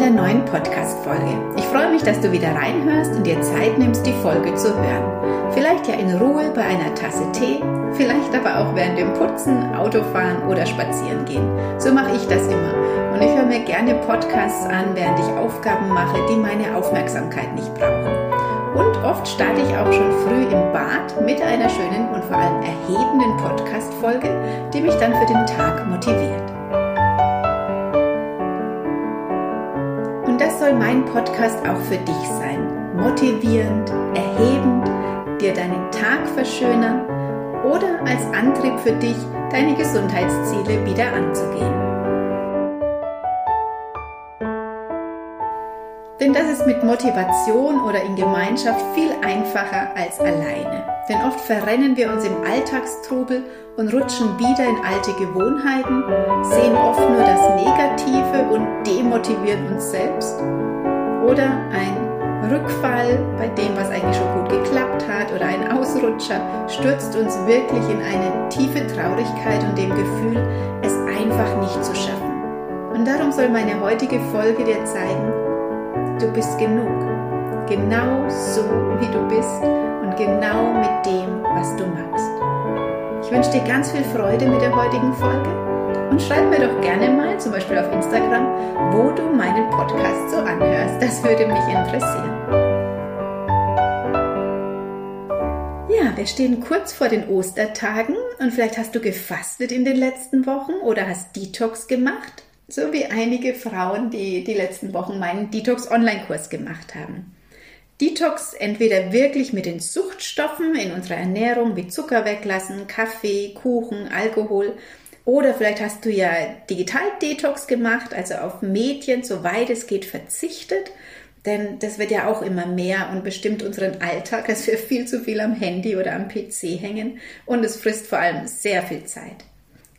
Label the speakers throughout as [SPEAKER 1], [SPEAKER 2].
[SPEAKER 1] der neuen Podcast-Folge. Ich freue mich, dass du wieder reinhörst und dir Zeit nimmst, die Folge zu hören. Vielleicht ja in Ruhe bei einer Tasse Tee, vielleicht aber auch während dem Putzen, Autofahren oder Spazieren gehen. So mache ich das immer. Und ich höre mir gerne Podcasts an, während ich Aufgaben mache, die meine Aufmerksamkeit nicht brauchen. Und oft starte ich auch schon früh im Bad mit einer schönen und vor allem erhebenden Podcast-Folge, die mich dann für den Tag motiviert. Soll mein Podcast auch für dich sein. Motivierend, erhebend, dir deinen Tag verschönern oder als Antrieb für dich, deine Gesundheitsziele wieder anzugehen. Denn das ist mit Motivation oder in Gemeinschaft viel einfacher als alleine. Denn oft verrennen wir uns im Alltagstrubel und rutschen wieder in alte Gewohnheiten, sehen oft nur das Negative und demotivieren uns selbst. Oder ein Rückfall bei dem, was eigentlich schon gut geklappt hat, oder ein Ausrutscher stürzt uns wirklich in eine tiefe Traurigkeit und dem Gefühl, es einfach nicht zu schaffen. Und darum soll meine heutige Folge dir zeigen, Du bist genug. Genau so, wie du bist genau mit dem, was du magst. Ich wünsche dir ganz viel Freude mit der heutigen Folge und schreib mir doch gerne mal, zum Beispiel auf Instagram, wo du meinen Podcast so anhörst. Das würde mich interessieren. Ja, wir stehen kurz vor den Ostertagen und vielleicht hast du gefastet in den letzten Wochen oder hast Detox gemacht so wie einige Frauen, die die letzten Wochen meinen Detox-Online-Kurs gemacht haben. Detox entweder wirklich mit den Suchtstoffen in unserer Ernährung wie Zucker weglassen, Kaffee, Kuchen, Alkohol oder vielleicht hast du ja Digital-Detox gemacht, also auf Medien, soweit es geht, verzichtet. Denn das wird ja auch immer mehr und bestimmt unseren Alltag, dass wir viel zu viel am Handy oder am PC hängen und es frisst vor allem sehr viel Zeit.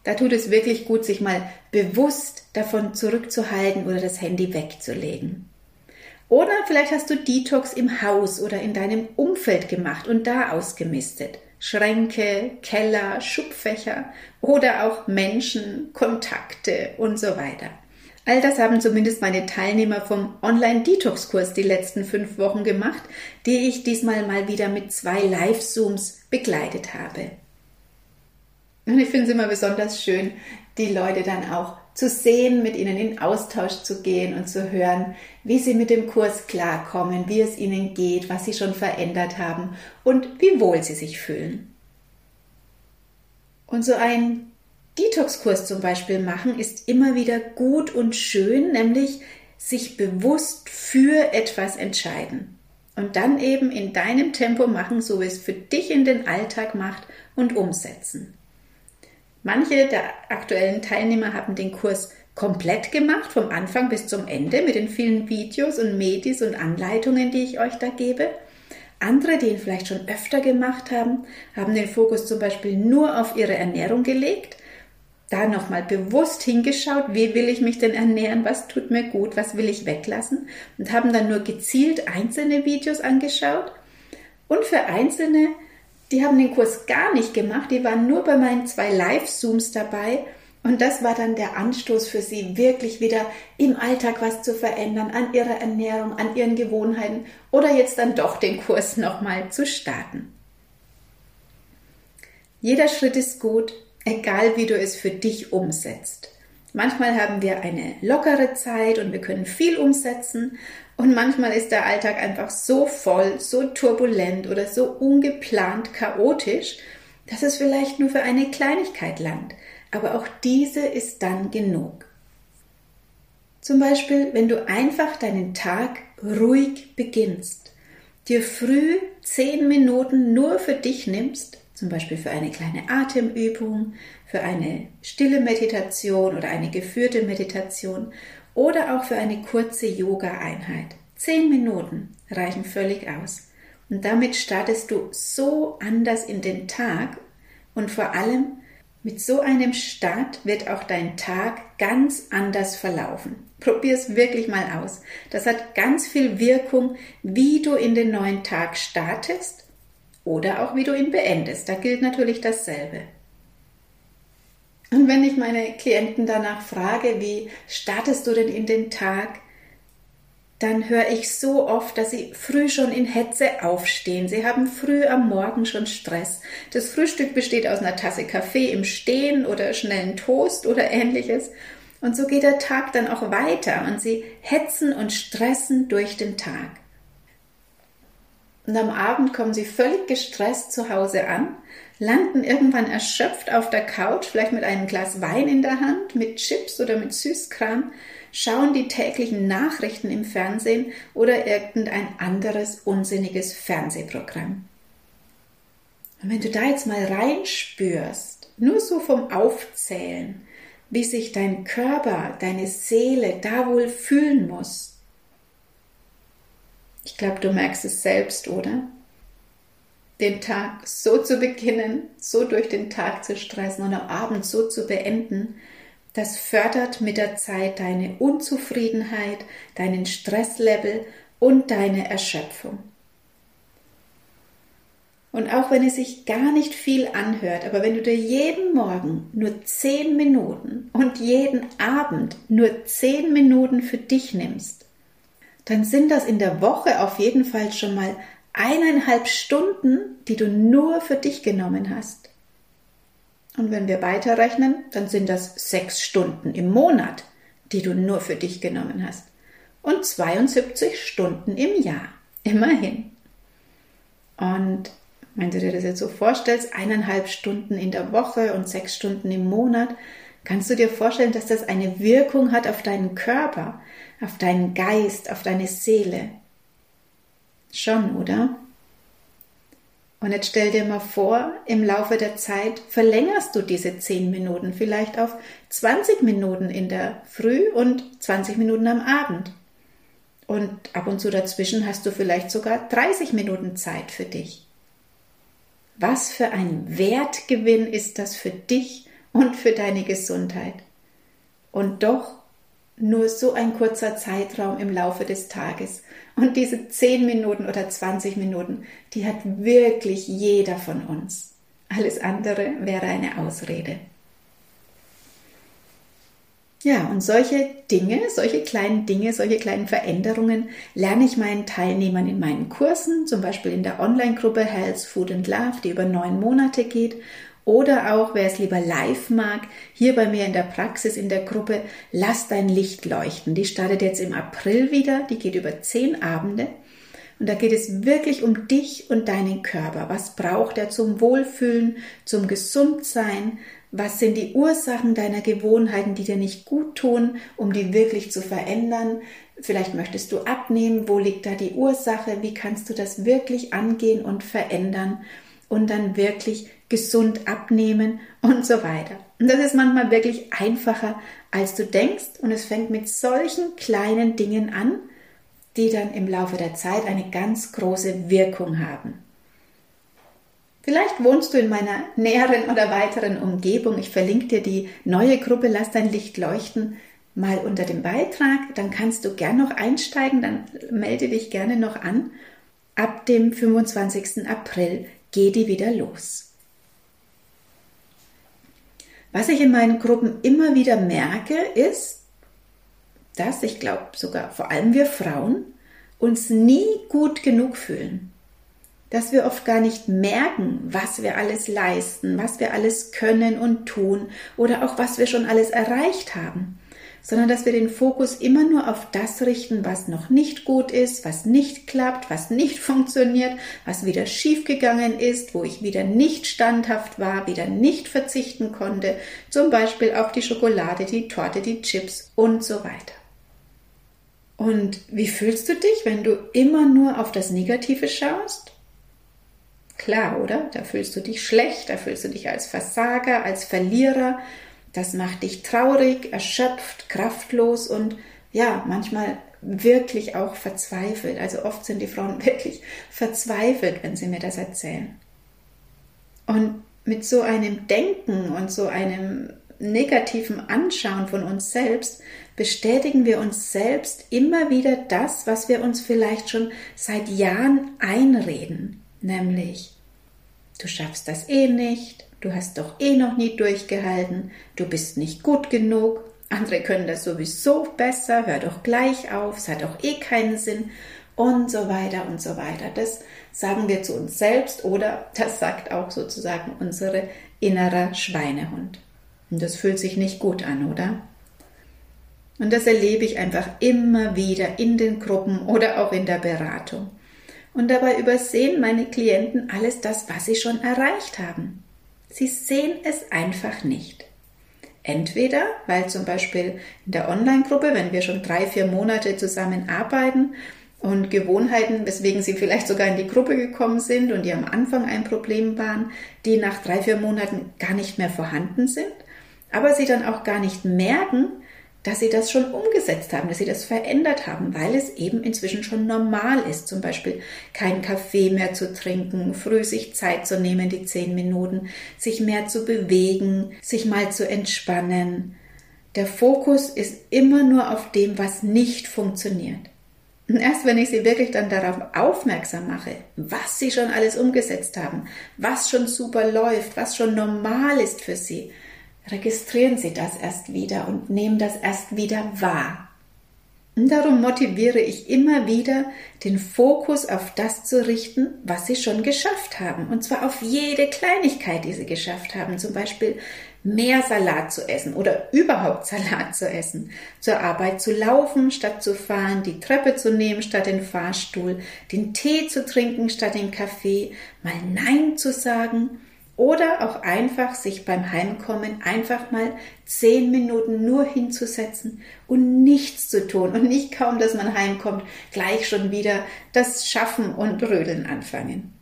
[SPEAKER 1] Da tut es wirklich gut, sich mal bewusst davon zurückzuhalten oder das Handy wegzulegen. Oder vielleicht hast du Detox im Haus oder in deinem Umfeld gemacht und da ausgemistet. Schränke, Keller, Schubfächer oder auch Menschen, Kontakte und so weiter. All das haben zumindest meine Teilnehmer vom Online-Detox-Kurs die letzten fünf Wochen gemacht, die ich diesmal mal wieder mit zwei Live-Zooms begleitet habe. Und ich finde es immer besonders schön, die Leute dann auch zu sehen, mit ihnen in Austausch zu gehen und zu hören, wie sie mit dem Kurs klarkommen, wie es ihnen geht, was sie schon verändert haben und wie wohl sie sich fühlen. Und so ein Detox-Kurs zum Beispiel machen ist immer wieder gut und schön, nämlich sich bewusst für etwas entscheiden. Und dann eben in deinem Tempo machen, so wie es für dich in den Alltag macht und umsetzen. Manche der aktuellen Teilnehmer haben den Kurs komplett gemacht, vom Anfang bis zum Ende, mit den vielen Videos und Medis und Anleitungen, die ich euch da gebe. Andere, die ihn vielleicht schon öfter gemacht haben, haben den Fokus zum Beispiel nur auf ihre Ernährung gelegt, da nochmal bewusst hingeschaut, wie will ich mich denn ernähren, was tut mir gut, was will ich weglassen und haben dann nur gezielt einzelne Videos angeschaut. Und für Einzelne die haben den Kurs gar nicht gemacht, die waren nur bei meinen zwei Live-Zooms dabei. Und das war dann der Anstoß für sie, wirklich wieder im Alltag was zu verändern, an ihrer Ernährung, an ihren Gewohnheiten oder jetzt dann doch den Kurs nochmal zu starten. Jeder Schritt ist gut, egal wie du es für dich umsetzt. Manchmal haben wir eine lockere Zeit und wir können viel umsetzen und manchmal ist der Alltag einfach so voll, so turbulent oder so ungeplant chaotisch, dass es vielleicht nur für eine Kleinigkeit langt. Aber auch diese ist dann genug. Zum Beispiel, wenn du einfach deinen Tag ruhig beginnst, dir früh zehn Minuten nur für dich nimmst zum Beispiel für eine kleine Atemübung, für eine stille Meditation oder eine geführte Meditation oder auch für eine kurze Yoga-Einheit. Zehn Minuten reichen völlig aus. Und damit startest du so anders in den Tag und vor allem mit so einem Start wird auch dein Tag ganz anders verlaufen. Probier es wirklich mal aus. Das hat ganz viel Wirkung, wie du in den neuen Tag startest oder auch wie du ihn beendest. Da gilt natürlich dasselbe. Und wenn ich meine Klienten danach frage, wie startest du denn in den Tag, dann höre ich so oft, dass sie früh schon in Hetze aufstehen. Sie haben früh am Morgen schon Stress. Das Frühstück besteht aus einer Tasse Kaffee im Stehen oder schnellen Toast oder ähnliches. Und so geht der Tag dann auch weiter und sie hetzen und stressen durch den Tag. Und am Abend kommen sie völlig gestresst zu Hause an, landen irgendwann erschöpft auf der Couch, vielleicht mit einem Glas Wein in der Hand, mit Chips oder mit Süßkram, schauen die täglichen Nachrichten im Fernsehen oder irgendein anderes unsinniges Fernsehprogramm. Und wenn du da jetzt mal reinspürst, nur so vom Aufzählen, wie sich dein Körper, deine Seele da wohl fühlen muss. Ich glaube, du merkst es selbst, oder? Den Tag so zu beginnen, so durch den Tag zu stressen und am Abend so zu beenden, das fördert mit der Zeit deine Unzufriedenheit, deinen Stresslevel und deine Erschöpfung. Und auch wenn es sich gar nicht viel anhört, aber wenn du dir jeden Morgen nur zehn Minuten und jeden Abend nur zehn Minuten für dich nimmst, dann sind das in der Woche auf jeden Fall schon mal eineinhalb Stunden, die du nur für dich genommen hast. Und wenn wir weiterrechnen, dann sind das sechs Stunden im Monat, die du nur für dich genommen hast. Und 72 Stunden im Jahr. Immerhin. Und wenn du dir das jetzt so vorstellst, eineinhalb Stunden in der Woche und sechs Stunden im Monat, kannst du dir vorstellen, dass das eine Wirkung hat auf deinen Körper, auf deinen Geist, auf deine Seele. Schon, oder? Und jetzt stell dir mal vor, im Laufe der Zeit verlängerst du diese 10 Minuten vielleicht auf 20 Minuten in der Früh und 20 Minuten am Abend. Und ab und zu dazwischen hast du vielleicht sogar 30 Minuten Zeit für dich. Was für ein Wertgewinn ist das für dich und für deine Gesundheit? Und doch nur so ein kurzer Zeitraum im Laufe des Tages. Und diese 10 Minuten oder 20 Minuten, die hat wirklich jeder von uns. Alles andere wäre eine Ausrede. Ja, und solche Dinge, solche kleinen Dinge, solche kleinen Veränderungen lerne ich meinen Teilnehmern in meinen Kursen, zum Beispiel in der Online-Gruppe Health, Food and Love, die über neun Monate geht oder auch, wer es lieber live mag, hier bei mir in der Praxis in der Gruppe Lass dein Licht leuchten. Die startet jetzt im April wieder, die geht über zehn Abende. Und da geht es wirklich um dich und deinen Körper. Was braucht er zum Wohlfühlen, zum Gesundsein? Was sind die Ursachen deiner Gewohnheiten, die dir nicht gut tun, um die wirklich zu verändern? Vielleicht möchtest du abnehmen. Wo liegt da die Ursache? Wie kannst du das wirklich angehen und verändern? Und dann wirklich gesund abnehmen und so weiter. Und das ist manchmal wirklich einfacher, als du denkst. Und es fängt mit solchen kleinen Dingen an, die dann im Laufe der Zeit eine ganz große Wirkung haben. Vielleicht wohnst du in meiner näheren oder weiteren Umgebung. Ich verlinke dir die neue Gruppe Lass dein Licht leuchten mal unter dem Beitrag. Dann kannst du gern noch einsteigen, dann melde dich gerne noch an. Ab dem 25. April geht die wieder los. Was ich in meinen Gruppen immer wieder merke, ist, dass ich glaube sogar vor allem wir Frauen uns nie gut genug fühlen. Dass wir oft gar nicht merken, was wir alles leisten, was wir alles können und tun oder auch was wir schon alles erreicht haben sondern dass wir den Fokus immer nur auf das richten, was noch nicht gut ist, was nicht klappt, was nicht funktioniert, was wieder schiefgegangen ist, wo ich wieder nicht standhaft war, wieder nicht verzichten konnte, zum Beispiel auf die Schokolade, die Torte, die Chips und so weiter. Und wie fühlst du dich, wenn du immer nur auf das Negative schaust? Klar, oder? Da fühlst du dich schlecht, da fühlst du dich als Versager, als Verlierer, das macht dich traurig, erschöpft, kraftlos und ja, manchmal wirklich auch verzweifelt. Also oft sind die Frauen wirklich verzweifelt, wenn sie mir das erzählen. Und mit so einem Denken und so einem negativen Anschauen von uns selbst bestätigen wir uns selbst immer wieder das, was wir uns vielleicht schon seit Jahren einreden, nämlich du schaffst das eh nicht, du hast doch eh noch nie durchgehalten, du bist nicht gut genug andere können das sowieso besser, hör doch gleich auf, es hat doch eh keinen Sinn und so weiter und so weiter. Das sagen wir zu uns selbst oder das sagt auch sozusagen unsere innerer Schweinehund. Und das fühlt sich nicht gut an, oder? Und das erlebe ich einfach immer wieder in den Gruppen oder auch in der Beratung. Und dabei übersehen meine Klienten alles das, was sie schon erreicht haben. Sie sehen es einfach nicht. Entweder, weil zum Beispiel in der Online-Gruppe, wenn wir schon drei, vier Monate zusammen arbeiten und Gewohnheiten, weswegen sie vielleicht sogar in die Gruppe gekommen sind und die am Anfang ein Problem waren, die nach drei, vier Monaten gar nicht mehr vorhanden sind, aber sie dann auch gar nicht merken, dass sie das schon umgesetzt haben, dass sie das verändert haben, weil es eben inzwischen schon normal ist, zum Beispiel keinen Kaffee mehr zu trinken, früh sich Zeit zu nehmen, die zehn Minuten, sich mehr zu bewegen, sich mal zu entspannen. Der Fokus ist immer nur auf dem, was nicht funktioniert. Und erst wenn ich sie wirklich dann darauf aufmerksam mache, was sie schon alles umgesetzt haben, was schon super läuft, was schon normal ist für sie, registrieren Sie das erst wieder und nehmen das erst wieder wahr. Und darum motiviere ich immer wieder, den Fokus auf das zu richten, was Sie schon geschafft haben. Und zwar auf jede Kleinigkeit, die Sie geschafft haben. Zum Beispiel mehr Salat zu essen oder überhaupt Salat zu essen. Zur Arbeit zu laufen, statt zu fahren, die Treppe zu nehmen, statt den Fahrstuhl, den Tee zu trinken, statt den Kaffee, mal Nein zu sagen oder auch einfach sich beim Heimkommen einfach mal zehn Minuten nur hinzusetzen und nichts zu tun und nicht kaum, dass man heimkommt, gleich schon wieder das Schaffen und Rödeln anfangen.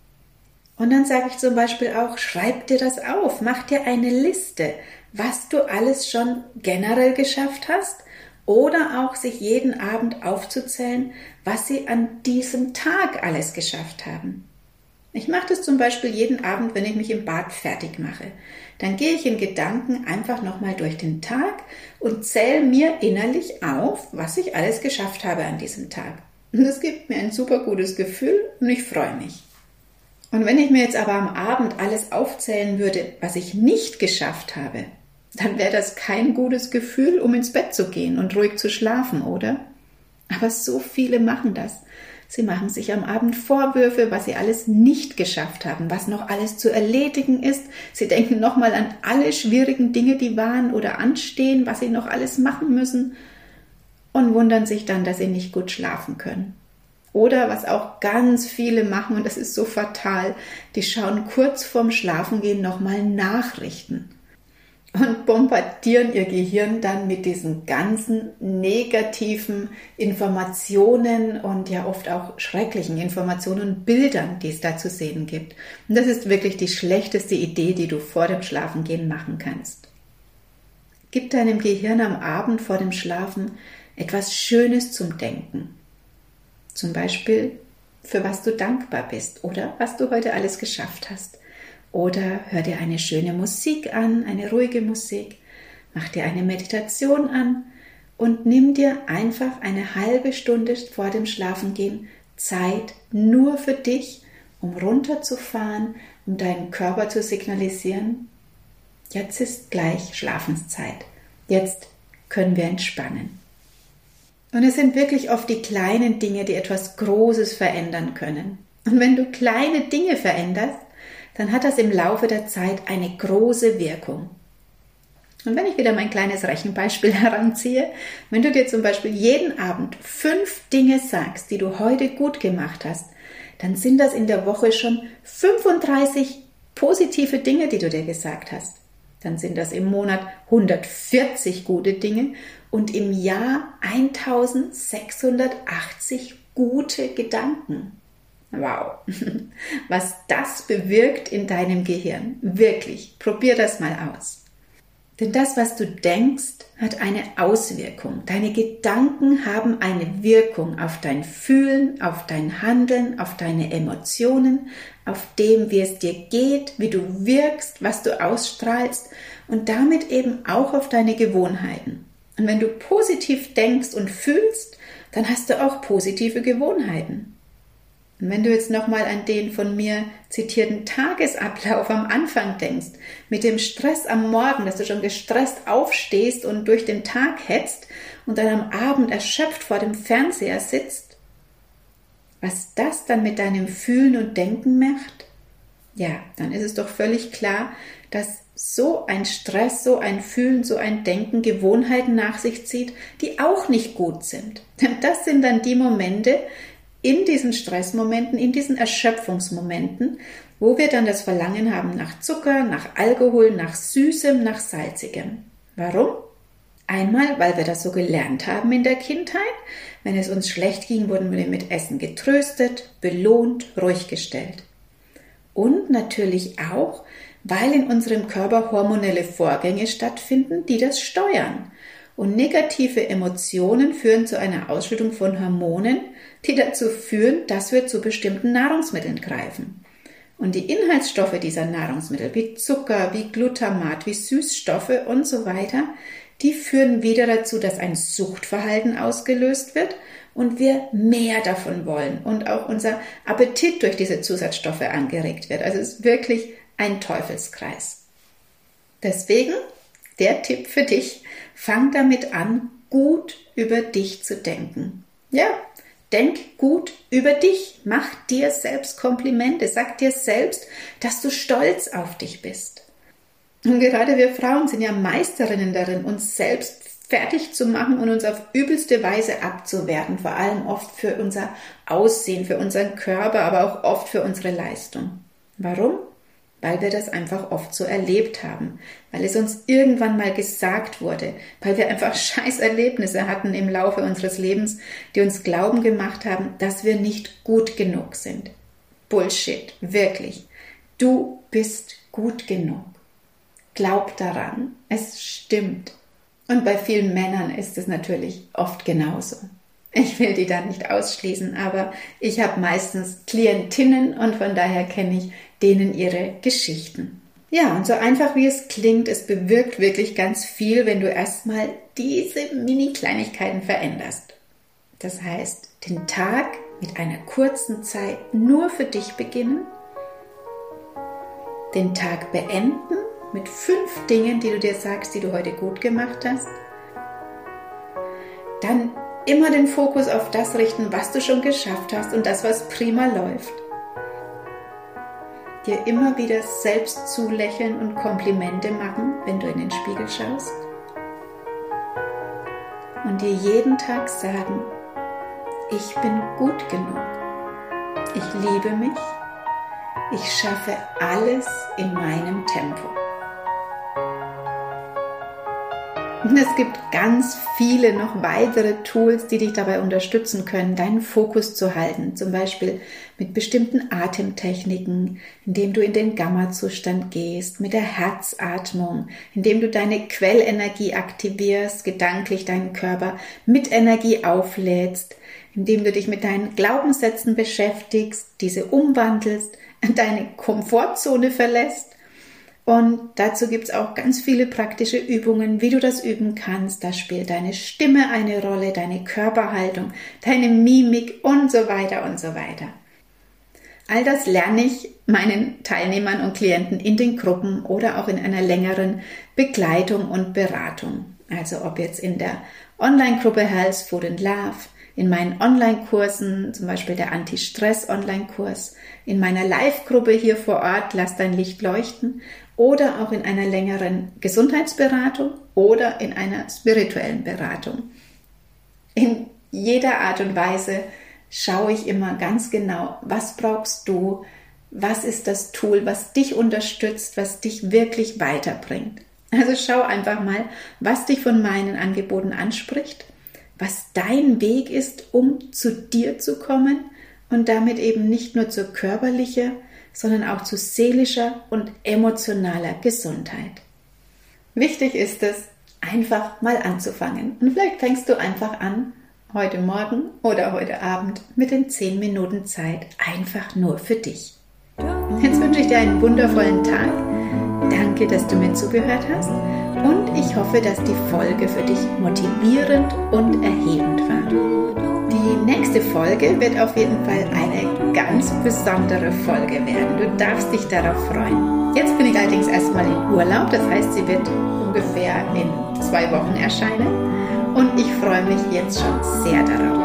[SPEAKER 1] Und dann sage ich zum Beispiel auch, schreib dir das auf, mach dir eine Liste, was du alles schon generell geschafft hast oder auch sich jeden Abend aufzuzählen, was sie an diesem Tag alles geschafft haben. Ich mache das zum Beispiel jeden Abend, wenn ich mich im Bad fertig mache. Dann gehe ich in Gedanken einfach nochmal durch den Tag und zähle mir innerlich auf, was ich alles geschafft habe an diesem Tag. Und das gibt mir ein super gutes Gefühl und ich freue mich. Und wenn ich mir jetzt aber am Abend alles aufzählen würde, was ich nicht geschafft habe, dann wäre das kein gutes Gefühl, um ins Bett zu gehen und ruhig zu schlafen, oder? Aber so viele machen das. Sie machen sich am Abend Vorwürfe, was sie alles nicht geschafft haben, was noch alles zu erledigen ist. Sie denken nochmal an alle schwierigen Dinge, die waren oder anstehen, was sie noch alles machen müssen und wundern sich dann, dass sie nicht gut schlafen können. Oder was auch ganz viele machen, und das ist so fatal, die schauen kurz vorm Schlafengehen nochmal Nachrichten und bombardieren ihr Gehirn dann mit diesen ganzen negativen Informationen und ja oft auch schrecklichen Informationen und Bildern, die es da zu sehen gibt. Und das ist wirklich die schlechteste Idee, die du vor dem Schlafengehen machen kannst. Gib deinem Gehirn am Abend vor dem Schlafen etwas Schönes zum Denken. Zum Beispiel, für was du dankbar bist oder was du heute alles geschafft hast. Oder hör dir eine schöne Musik an, eine ruhige Musik, mach dir eine Meditation an und nimm dir einfach eine halbe Stunde vor dem Schlafengehen Zeit nur für dich, um runterzufahren, um deinen Körper zu signalisieren, jetzt ist gleich Schlafenszeit. Jetzt können wir entspannen. Und es sind wirklich oft die kleinen Dinge, die etwas Großes verändern können. Und wenn du kleine Dinge veränderst, dann hat das im Laufe der Zeit eine große Wirkung. Und wenn ich wieder mein kleines Rechenbeispiel heranziehe, wenn du dir zum Beispiel jeden Abend fünf Dinge sagst, die du heute gut gemacht hast, dann sind das in der Woche schon 35 positive Dinge, die du dir gesagt hast. Dann sind das im Monat 140 gute Dinge und im Jahr 1680 gute Gedanken. Wow, was das bewirkt in deinem Gehirn. Wirklich, probier das mal aus. Denn das, was du denkst, hat eine Auswirkung. Deine Gedanken haben eine Wirkung auf dein Fühlen, auf dein Handeln, auf deine Emotionen, auf dem, wie es dir geht, wie du wirkst, was du ausstrahlst und damit eben auch auf deine Gewohnheiten. Und wenn du positiv denkst und fühlst, dann hast du auch positive Gewohnheiten. Und wenn du jetzt nochmal an den von mir zitierten Tagesablauf am Anfang denkst, mit dem Stress am Morgen, dass du schon gestresst aufstehst und durch den Tag hetzt und dann am Abend erschöpft vor dem Fernseher sitzt, was das dann mit deinem Fühlen und Denken macht, ja, dann ist es doch völlig klar, dass so ein Stress, so ein Fühlen, so ein Denken Gewohnheiten nach sich zieht, die auch nicht gut sind. Denn das sind dann die Momente, in diesen Stressmomenten, in diesen Erschöpfungsmomenten, wo wir dann das Verlangen haben nach Zucker, nach Alkohol, nach Süßem, nach Salzigem. Warum? Einmal, weil wir das so gelernt haben in der Kindheit. Wenn es uns schlecht ging, wurden wir mit Essen getröstet, belohnt, ruhig gestellt. Und natürlich auch, weil in unserem Körper hormonelle Vorgänge stattfinden, die das steuern. Und negative Emotionen führen zu einer Ausschüttung von Hormonen, die dazu führen, dass wir zu bestimmten Nahrungsmitteln greifen. Und die Inhaltsstoffe dieser Nahrungsmittel, wie Zucker, wie Glutamat, wie Süßstoffe und so weiter, die führen wieder dazu, dass ein Suchtverhalten ausgelöst wird und wir mehr davon wollen und auch unser Appetit durch diese Zusatzstoffe angeregt wird. Also es ist wirklich ein Teufelskreis. Deswegen der Tipp für dich, fang damit an, gut über dich zu denken. Ja, denk gut über dich, mach dir selbst Komplimente, sag dir selbst, dass du stolz auf dich bist. Und gerade wir Frauen sind ja Meisterinnen darin, uns selbst fertig zu machen und uns auf übelste Weise abzuwerten, vor allem oft für unser Aussehen, für unseren Körper, aber auch oft für unsere Leistung. Warum? Weil wir das einfach oft so erlebt haben, weil es uns irgendwann mal gesagt wurde, weil wir einfach scheiß Erlebnisse hatten im Laufe unseres Lebens, die uns glauben gemacht haben, dass wir nicht gut genug sind. Bullshit, wirklich. Du bist gut genug. Glaub daran, es stimmt. Und bei vielen Männern ist es natürlich oft genauso. Ich will die da nicht ausschließen, aber ich habe meistens Klientinnen und von daher kenne ich denen ihre Geschichten. Ja, und so einfach wie es klingt, es bewirkt wirklich ganz viel, wenn du erstmal diese Mini-Kleinigkeiten veränderst. Das heißt, den Tag mit einer kurzen Zeit nur für dich beginnen, den Tag beenden mit fünf Dingen, die du dir sagst, die du heute gut gemacht hast, dann immer den Fokus auf das richten, was du schon geschafft hast und das, was prima läuft dir immer wieder selbst zulächeln und Komplimente machen, wenn du in den Spiegel schaust. Und dir jeden Tag sagen, ich bin gut genug. Ich liebe mich. Ich schaffe alles in meinem Tempo. Und es gibt ganz viele noch weitere Tools, die dich dabei unterstützen können, deinen Fokus zu halten. Zum Beispiel mit bestimmten Atemtechniken, indem du in den Gamma-Zustand gehst, mit der Herzatmung, indem du deine Quellenergie aktivierst, gedanklich deinen Körper mit Energie auflädst, indem du dich mit deinen Glaubenssätzen beschäftigst, diese umwandelst, deine Komfortzone verlässt und dazu gibt es auch ganz viele praktische Übungen, wie du das üben kannst. Da spielt deine Stimme eine Rolle, deine Körperhaltung, deine Mimik und so weiter und so weiter. All das lerne ich meinen Teilnehmern und Klienten in den Gruppen oder auch in einer längeren Begleitung und Beratung. Also ob jetzt in der Online-Gruppe Health, Food and Love, in meinen Online-Kursen, zum Beispiel der Anti-Stress-Online-Kurs, in meiner Live-Gruppe hier vor Ort, Lass dein Licht leuchten oder auch in einer längeren Gesundheitsberatung oder in einer spirituellen Beratung. In jeder Art und Weise schaue ich immer ganz genau, was brauchst du, was ist das Tool, was dich unterstützt, was dich wirklich weiterbringt. Also schau einfach mal, was dich von meinen Angeboten anspricht, was dein Weg ist, um zu dir zu kommen und damit eben nicht nur zur körperlichen, sondern auch zu seelischer und emotionaler Gesundheit. Wichtig ist es, einfach mal anzufangen. Und vielleicht fängst du einfach an, heute Morgen oder heute Abend mit den 10 Minuten Zeit einfach nur für dich. Jetzt wünsche ich dir einen wundervollen Tag. Danke, dass du mir zugehört hast und ich hoffe, dass die Folge für dich motivierend und erhebend war. Die nächste Folge wird auf jeden Fall eine ganz besondere Folge werden. Du darfst dich darauf freuen. Jetzt bin ich allerdings erstmal in Urlaub, das heißt, sie wird ungefähr in zwei Wochen erscheinen und ich freue mich jetzt schon sehr darauf.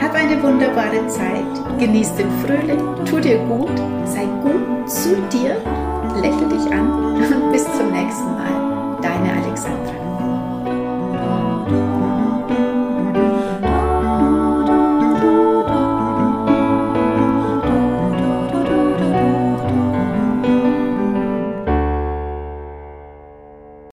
[SPEAKER 1] Hab eine wunderbare Zeit, genieß den Frühling, tu dir gut, sei gut zu dir, lächle dich an und bis zum nächsten Mal. Deine Alexandra.